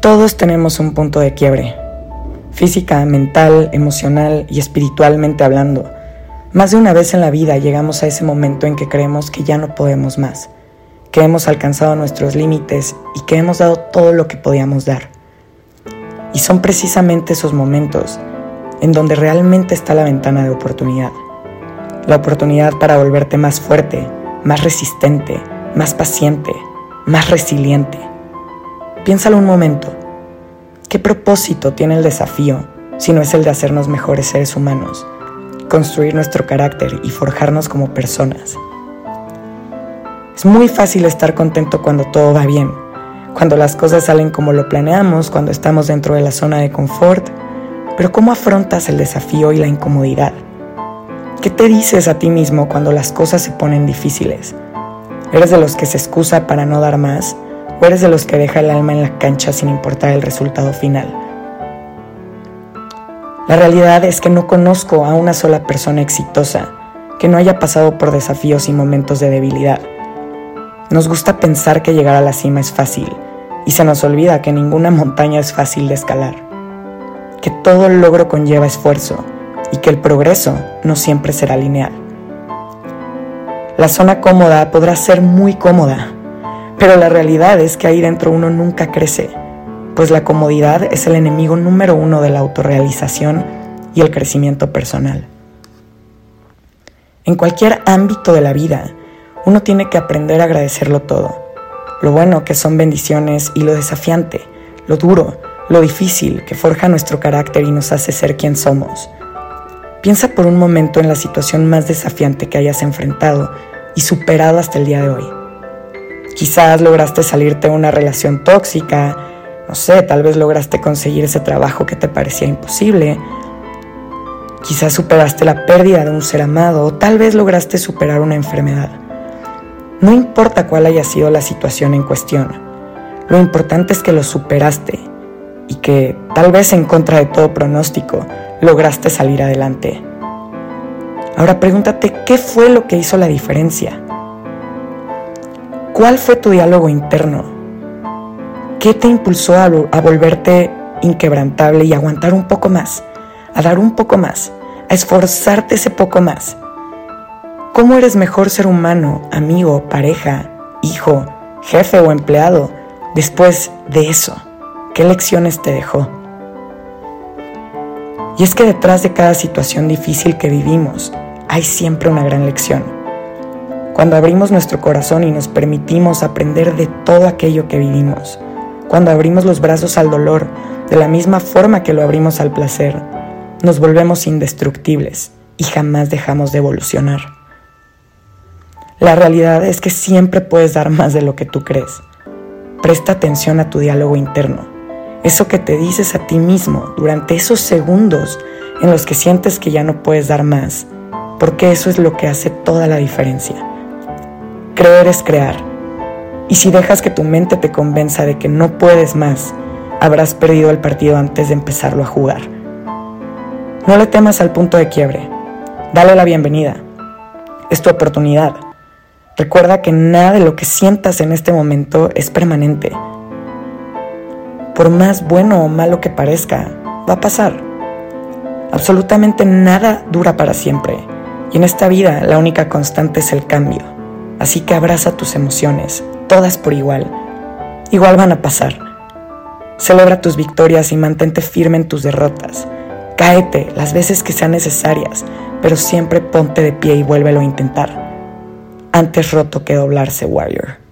Todos tenemos un punto de quiebre, física, mental, emocional y espiritualmente hablando. Más de una vez en la vida llegamos a ese momento en que creemos que ya no podemos más, que hemos alcanzado nuestros límites y que hemos dado todo lo que podíamos dar. Y son precisamente esos momentos en donde realmente está la ventana de oportunidad. La oportunidad para volverte más fuerte, más resistente, más paciente, más resiliente. Piénsalo un momento. ¿Qué propósito tiene el desafío si no es el de hacernos mejores seres humanos, construir nuestro carácter y forjarnos como personas? Es muy fácil estar contento cuando todo va bien, cuando las cosas salen como lo planeamos, cuando estamos dentro de la zona de confort, pero ¿cómo afrontas el desafío y la incomodidad? ¿Qué te dices a ti mismo cuando las cosas se ponen difíciles? ¿Eres de los que se excusa para no dar más? ¿O eres de los que deja el alma en la cancha sin importar el resultado final? La realidad es que no conozco a una sola persona exitosa que no haya pasado por desafíos y momentos de debilidad. Nos gusta pensar que llegar a la cima es fácil y se nos olvida que ninguna montaña es fácil de escalar, que todo logro conlleva esfuerzo y que el progreso no siempre será lineal. La zona cómoda podrá ser muy cómoda, pero la realidad es que ahí dentro uno nunca crece, pues la comodidad es el enemigo número uno de la autorrealización y el crecimiento personal. En cualquier ámbito de la vida, uno tiene que aprender a agradecerlo todo. Lo bueno que son bendiciones y lo desafiante, lo duro, lo difícil que forja nuestro carácter y nos hace ser quien somos. Piensa por un momento en la situación más desafiante que hayas enfrentado y superado hasta el día de hoy. Quizás lograste salirte de una relación tóxica, no sé, tal vez lograste conseguir ese trabajo que te parecía imposible. Quizás superaste la pérdida de un ser amado o tal vez lograste superar una enfermedad. No importa cuál haya sido la situación en cuestión, lo importante es que lo superaste y que, tal vez en contra de todo pronóstico, lograste salir adelante. Ahora pregúntate, ¿qué fue lo que hizo la diferencia? ¿Cuál fue tu diálogo interno? ¿Qué te impulsó a, volverte inquebrantable y aguantar un poco más? A dar un poco más, a esforzarte ese poco más. ¿Cómo eres mejor ser humano, amigo, pareja, hijo, jefe o empleado después de eso? ¿Qué lecciones te dejó? Y es que detrás de cada situación difícil que vivimos hay siempre una gran lección cuando abrimos nuestro corazón y nos permitimos aprender de todo aquello que vivimos, cuando abrimos los brazos al dolor de la misma forma que lo abrimos al placer, nos volvemos indestructibles y jamás dejamos de evolucionar. La realidad es que siempre puedes dar más de lo que tú crees. Presta atención a tu diálogo interno, eso que te dices a ti mismo durante esos segundos en los que sientes que ya no puedes dar más, porque eso es lo que hace toda la diferencia. Creer es crear. Y si dejas que tu mente te convenza de que no puedes más, habrás perdido el partido antes de empezarlo a jugar. No le temas al punto de quiebre. Dale la bienvenida. Es tu oportunidad. Recuerda que nada de lo que sientas en este momento es permanente. Por más bueno o malo que parezca, va a pasar. Absolutamente nada dura para siempre. Y en esta vida la única constante es el cambio. Así que abraza tus emociones, todas por igual. Igual van a pasar. Celebra tus victorias y mantente firme en tus derrotas. Cáete las veces que sean necesarias, pero siempre ponte de pie y vuélvelo a intentar. Antes roto que doblarse, Warrior.